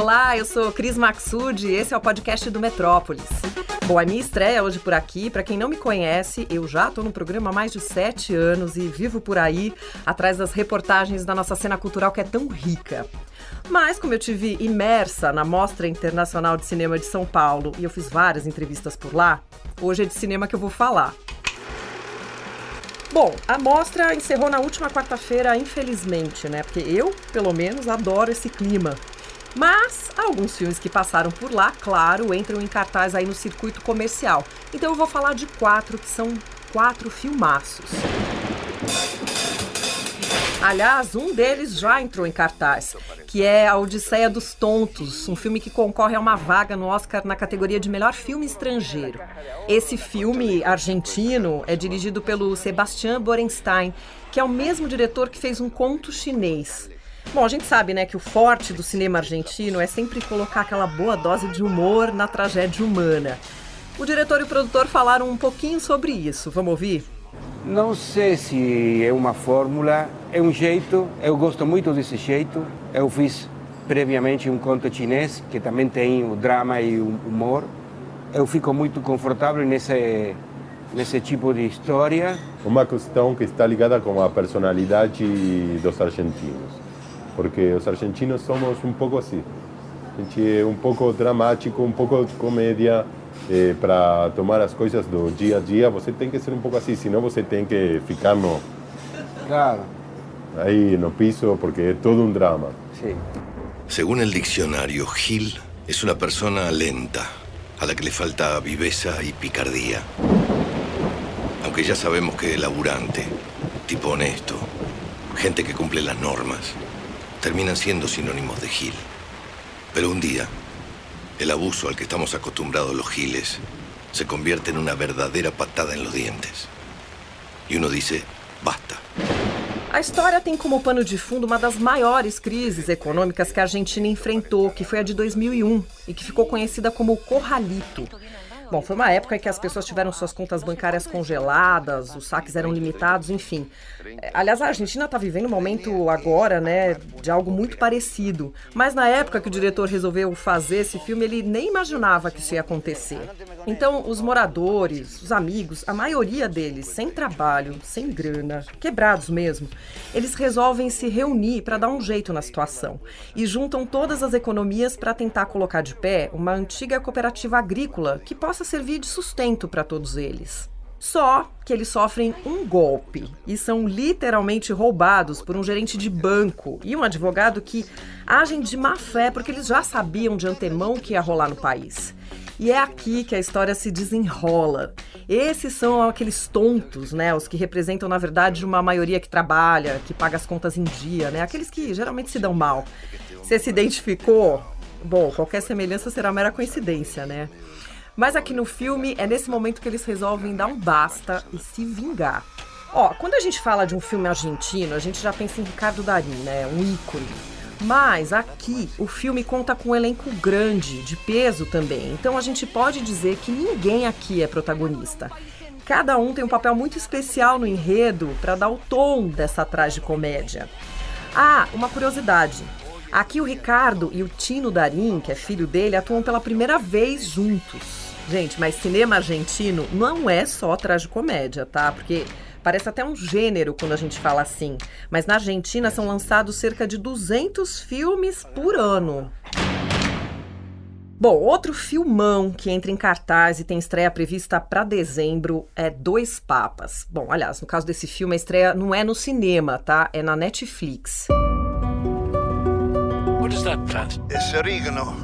Olá, eu sou Cris Maxud e esse é o podcast do Metrópolis. Bom, a minha estreia hoje por aqui. Para quem não me conhece, eu já estou no programa há mais de sete anos e vivo por aí, atrás das reportagens da nossa cena cultural que é tão rica. Mas, como eu tive imersa na Mostra Internacional de Cinema de São Paulo e eu fiz várias entrevistas por lá, hoje é de cinema que eu vou falar. Bom, a mostra encerrou na última quarta-feira, infelizmente, né? Porque eu, pelo menos, adoro esse clima. Mas alguns filmes que passaram por lá, claro, entram em cartaz aí no circuito comercial. Então eu vou falar de quatro, que são quatro filmaços. Aliás, um deles já entrou em cartaz, que é A Odisseia dos Tontos, um filme que concorre a uma vaga no Oscar na categoria de melhor filme estrangeiro. Esse filme argentino é dirigido pelo Sebastian Borenstein, que é o mesmo diretor que fez um conto chinês. Bom, a gente sabe, né, que o forte do cinema argentino é sempre colocar aquela boa dose de humor na tragédia humana. O diretor e o produtor falaram um pouquinho sobre isso. Vamos ouvir? Não sei se é uma fórmula, é um jeito, eu gosto muito desse jeito. Eu fiz previamente um conto chinês que também tem o drama e o humor. Eu fico muito confortável nesse, nesse tipo de história. Uma questão que está ligada com a personalidade dos argentinos porque os argentinos somos um pouco assim. A gente é um pouco dramático, um pouco comédia. Eh, para tomar as coisas do dia a dia, você tem que ser um pouco assim, senão você tem que ficar no. Claro. Aí no piso, porque é todo um drama. Sí. Según el diccionario, Gil es una persona lenta, a la que le falta viveza y picardía. Aunque ya sabemos que es laburante, tipo honesto, gente que cumple las normas, terminan siendo sinónimos de Gil. Pero un día, el abuso al que estamos acostumbrados los Giles se convierte en una verdadera patada en los dientes. Y uno dice, basta. A história tem como pano de fundo uma das maiores crises econômicas que a Argentina enfrentou, que foi a de 2001 e que ficou conhecida como Corralito. Bom, foi uma época em que as pessoas tiveram suas contas bancárias congeladas, os saques eram limitados, enfim. É, aliás, a Argentina está vivendo um momento agora, né, de algo muito parecido. Mas na época que o diretor resolveu fazer esse filme, ele nem imaginava que isso ia acontecer. Então, os moradores, os amigos, a maioria deles, sem trabalho, sem grana, quebrados mesmo, eles resolvem se reunir para dar um jeito na situação e juntam todas as economias para tentar colocar de pé uma antiga cooperativa agrícola que possa possa servir de sustento para todos eles. Só que eles sofrem um golpe e são literalmente roubados por um gerente de banco e um advogado que agem de má fé porque eles já sabiam de antemão o que ia rolar no país. E é aqui que a história se desenrola. Esses são aqueles tontos, né? Os que representam, na verdade, uma maioria que trabalha, que paga as contas em dia, né? Aqueles que geralmente se dão mal. Você se identificou? Bom, qualquer semelhança será mera coincidência, né? Mas aqui no filme é nesse momento que eles resolvem dar um basta e se vingar. Ó, quando a gente fala de um filme argentino, a gente já pensa em Ricardo Darín, né? Um ícone. Mas aqui o filme conta com um elenco grande, de peso também. Então a gente pode dizer que ninguém aqui é protagonista. Cada um tem um papel muito especial no enredo para dar o tom dessa comédia. Ah, uma curiosidade. Aqui o Ricardo e o Tino Darim, que é filho dele, atuam pela primeira vez juntos. Gente, mas cinema argentino não é só tragicomédia, tá? Porque parece até um gênero quando a gente fala assim. Mas na Argentina são lançados cerca de 200 filmes por ano. Bom, outro filmão que entra em cartaz e tem estreia prevista para dezembro é Dois Papas. Bom, aliás, no caso desse filme, a estreia não é no cinema, tá? É na Netflix. What is that plant? It's oregano.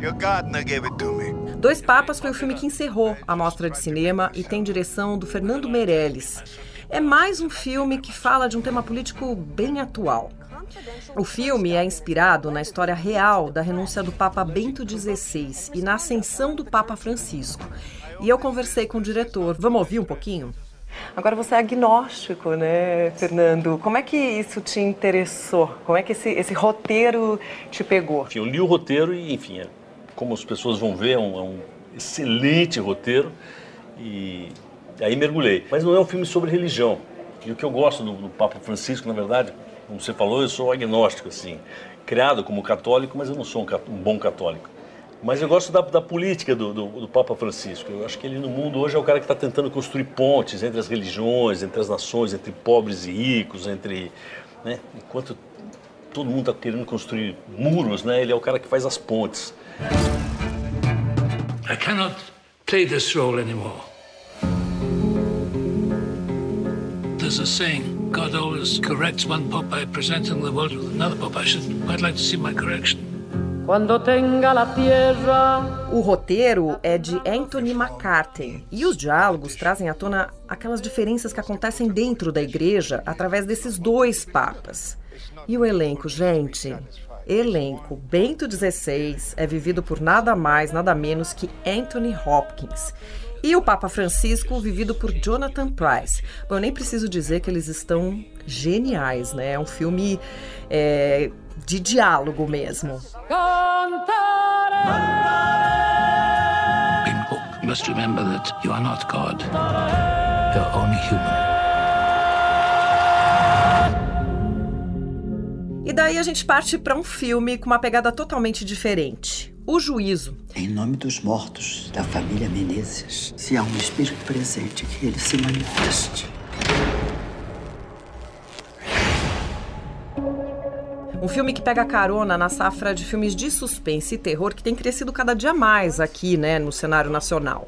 Your gardener gave it to me. Dois Papas foi o filme que encerrou a mostra de cinema e tem direção do Fernando Meirelles. É mais um filme que fala de um tema político bem atual. O filme é inspirado na história real da renúncia do Papa Bento XVI e na ascensão do Papa Francisco. E eu conversei com o diretor. Vamos ouvir um pouquinho? Agora você é agnóstico, né, Fernando? Como é que isso te interessou? Como é que esse, esse roteiro te pegou? Enfim, eu li o roteiro e, enfim, como as pessoas vão ver, é um, é um excelente roteiro e aí mergulhei. Mas não é um filme sobre religião. E o que eu gosto do, do Papa Francisco, na verdade, como você falou, eu sou agnóstico, assim. criado como católico, mas eu não sou um, um bom católico. Mas eu gosto da, da política do, do, do, Papa Francisco. Eu acho que ele no mundo hoje é o cara que está tentando construir pontes entre as religiões, entre as nações, entre pobres e ricos, entre, né? enquanto todo mundo está querendo construir muros, né? Ele é o cara que faz as pontes. I cannot play this role anymore. There's a saying, God always corrects one pope by presenting the world with another pope. I should quite like to see my correction. O roteiro é de Anthony McCarthy e os diálogos trazem à tona aquelas diferenças que acontecem dentro da igreja através desses dois papas. E o elenco, gente? Elenco Bento XVI é vivido por nada mais, nada menos que Anthony Hopkins. E o Papa Francisco, vivido por Jonathan Price. Bom, eu nem preciso dizer que eles estão geniais, né? É um filme é, de diálogo mesmo. People must remember that you are not God. You're only human. Daí a gente parte para um filme com uma pegada totalmente diferente. O Juízo. Em nome dos mortos da família Menezes, se há um espírito presente, que ele se manifeste. Um filme que pega carona na safra de filmes de suspense e terror que tem crescido cada dia mais aqui, né, no cenário nacional.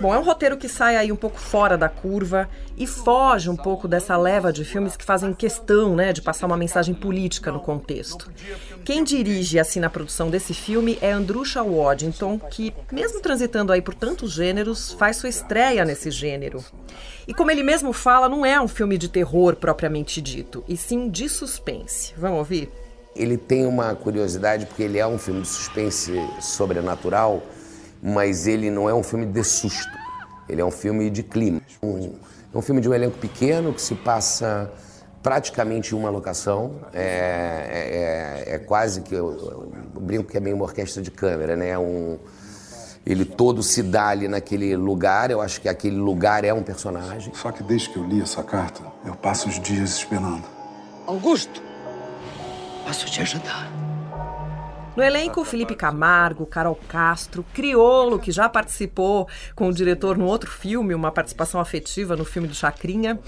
Bom, é um roteiro que sai aí um pouco fora da curva e foge um pouco dessa leva de filmes que fazem questão, né, de passar uma mensagem política no contexto. Quem dirige e assina a produção desse filme é Andrusha Waddington, que, mesmo transitando aí por tantos gêneros, faz sua estreia nesse gênero. E como ele mesmo fala, não é um filme de terror propriamente dito, e sim de suspense. Vamos ouvir? Ele tem uma curiosidade porque ele é um filme de suspense sobrenatural, mas ele não é um filme de susto. Ele é um filme de clima. Um, é um filme de um elenco pequeno que se passa praticamente em uma locação. É, é, é quase que eu, eu, brinco que é meio uma orquestra de câmera, né? Um, ele todo se dá ali naquele lugar. Eu acho que aquele lugar é um personagem. Só que desde que eu li essa carta, eu passo os dias esperando. Augusto! Posso te ajudar? No elenco, Felipe Camargo, Carol Castro, Criolo, que já participou com o diretor no outro filme, uma participação afetiva no filme do Chacrinha.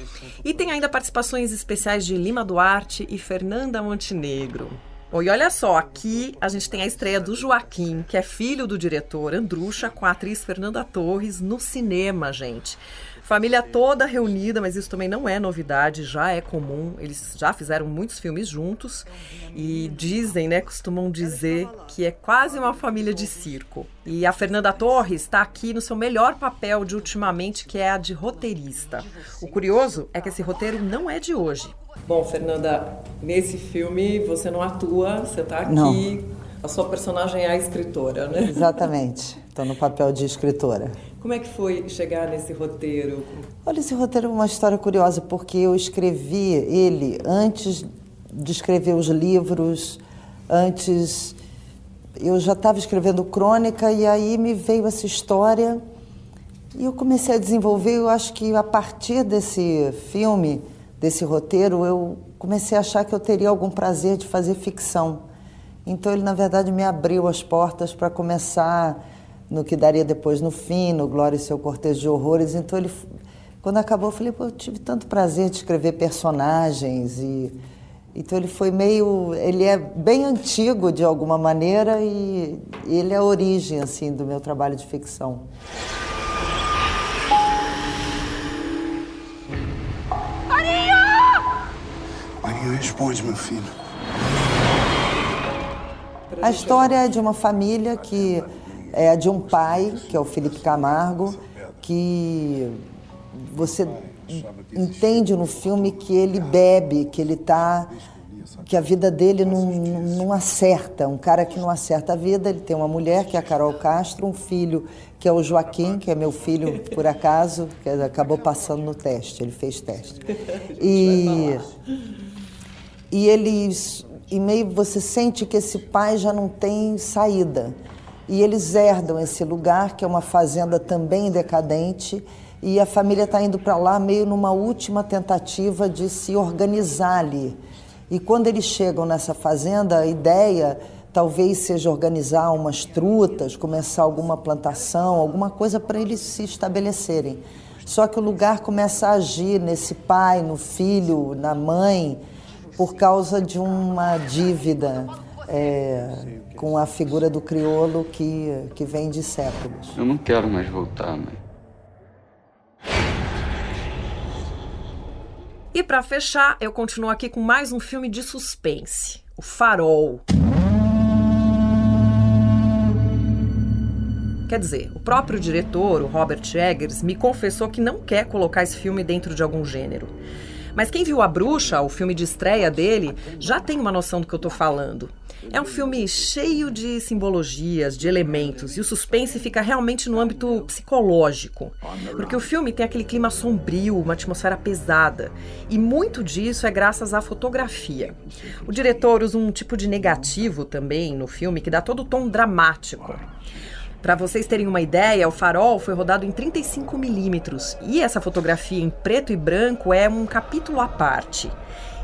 E tem ainda participações especiais de Lima Duarte e Fernanda Montenegro. Bom, e olha só, aqui a gente tem a estreia do Joaquim, que é filho do diretor Andrucha, com a atriz Fernanda Torres no cinema, gente. Família toda reunida, mas isso também não é novidade, já é comum. Eles já fizeram muitos filmes juntos e dizem, né, costumam dizer que é quase uma família de circo. E a Fernanda Torres está aqui no seu melhor papel de ultimamente, que é a de roteirista. O curioso é que esse roteiro não é de hoje. Bom, Fernanda, nesse filme você não atua, você está aqui. Não. A sua personagem é a escritora, né? Exatamente. Estou no papel de escritora. Como é que foi chegar nesse roteiro? Olha, esse roteiro é uma história curiosa, porque eu escrevi ele antes de escrever os livros, antes. Eu já estava escrevendo crônica e aí me veio essa história e eu comecei a desenvolver. Eu acho que a partir desse filme, desse roteiro, eu comecei a achar que eu teria algum prazer de fazer ficção. Então ele, na verdade, me abriu as portas para começar no que daria depois no fim, no Glória e seu Cortejo de Horrores. Então ele, quando acabou, eu falei, pô, eu tive tanto prazer de escrever personagens e então ele foi meio, ele é bem antigo de alguma maneira e ele é a origem assim do meu trabalho de ficção. Maria! Maria, responde, meu filho. A história é de uma família que é de um pai, que é o Felipe Camargo, que você entende no filme que ele bebe, que ele tá que a vida dele não, não acerta, um cara que não acerta a vida, ele tem uma mulher que é a Carol Castro, um filho que é o Joaquim, que é meu filho por acaso, que acabou passando no teste, ele fez teste. E e eles e meio você sente que esse pai já não tem saída. E eles herdam esse lugar, que é uma fazenda também decadente, e a família está indo para lá meio numa última tentativa de se organizar ali. E quando eles chegam nessa fazenda, a ideia talvez seja organizar umas trutas, começar alguma plantação, alguma coisa para eles se estabelecerem. Só que o lugar começa a agir nesse pai, no filho, na mãe, por causa de uma dívida é, com a figura do crioulo que, que vem de séculos. Eu não quero mais voltar, mãe. E para fechar, eu continuo aqui com mais um filme de suspense, O Farol. Quer dizer, o próprio diretor, o Robert Eggers, me confessou que não quer colocar esse filme dentro de algum gênero. Mas quem viu A Bruxa, o filme de estreia dele, já tem uma noção do que eu tô falando. É um filme cheio de simbologias, de elementos, e o suspense fica realmente no âmbito psicológico. Porque o filme tem aquele clima sombrio, uma atmosfera pesada. E muito disso é graças à fotografia. O diretor usa um tipo de negativo também no filme que dá todo o tom dramático. Para vocês terem uma ideia, o farol foi rodado em 35 milímetros e essa fotografia em preto e branco é um capítulo à parte.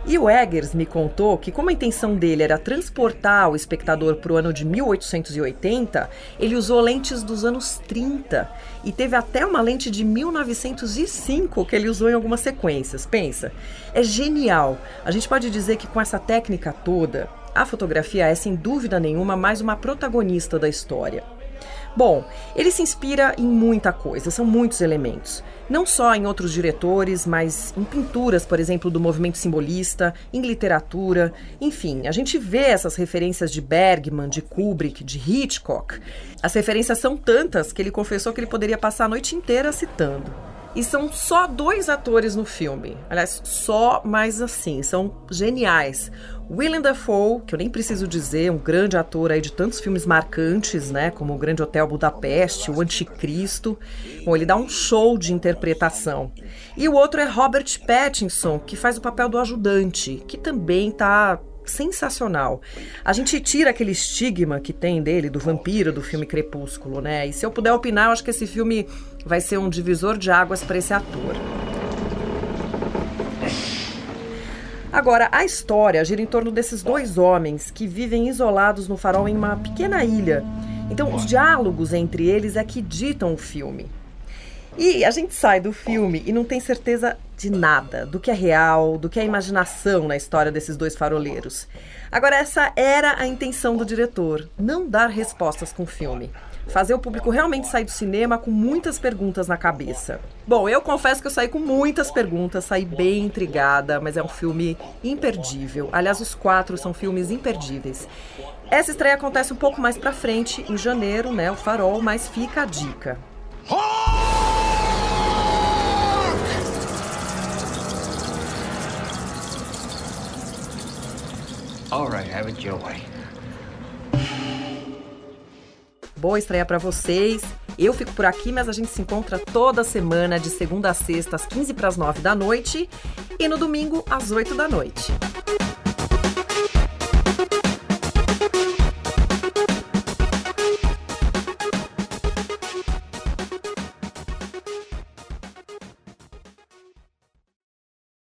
E o Eggers me contou que, como a intenção dele era transportar o espectador para o ano de 1880, ele usou lentes dos anos 30 e teve até uma lente de 1905 que ele usou em algumas sequências. Pensa, é genial. A gente pode dizer que com essa técnica toda, a fotografia é sem dúvida nenhuma mais uma protagonista da história. Bom, ele se inspira em muita coisa, são muitos elementos. Não só em outros diretores, mas em pinturas, por exemplo, do movimento simbolista, em literatura, enfim, a gente vê essas referências de Bergman, de Kubrick, de Hitchcock. As referências são tantas que ele confessou que ele poderia passar a noite inteira citando. E são só dois atores no filme. Aliás, só, mas assim, são geniais. Willem Dafoe, que eu nem preciso dizer, um grande ator aí de tantos filmes marcantes, né, como O Grande Hotel Budapeste, O Anticristo. Bom, ele dá um show de interpretação. E o outro é Robert Pattinson, que faz o papel do ajudante, que também tá sensacional. A gente tira aquele estigma que tem dele, do vampiro do filme Crepúsculo, né? E se eu puder opinar, eu acho que esse filme vai ser um divisor de águas para esse ator. Agora, a história gira em torno desses dois homens que vivem isolados no farol em uma pequena ilha. Então, os diálogos entre eles é que ditam o filme. E a gente sai do filme e não tem certeza de nada, do que é real, do que é imaginação na história desses dois faroleiros. Agora, essa era a intenção do diretor: não dar respostas com o filme. Fazer o público realmente sair do cinema com muitas perguntas na cabeça. Bom, eu confesso que eu saí com muitas perguntas, saí bem intrigada, mas é um filme imperdível. Aliás, os quatro são filmes imperdíveis. Essa estreia acontece um pouco mais pra frente, em janeiro, né? O Farol, mas fica a dica. All right, have it your way. Boa estreia para vocês. Eu fico por aqui, mas a gente se encontra toda semana, de segunda a sexta, às 15 para as 9 da noite e no domingo, às 8 da noite.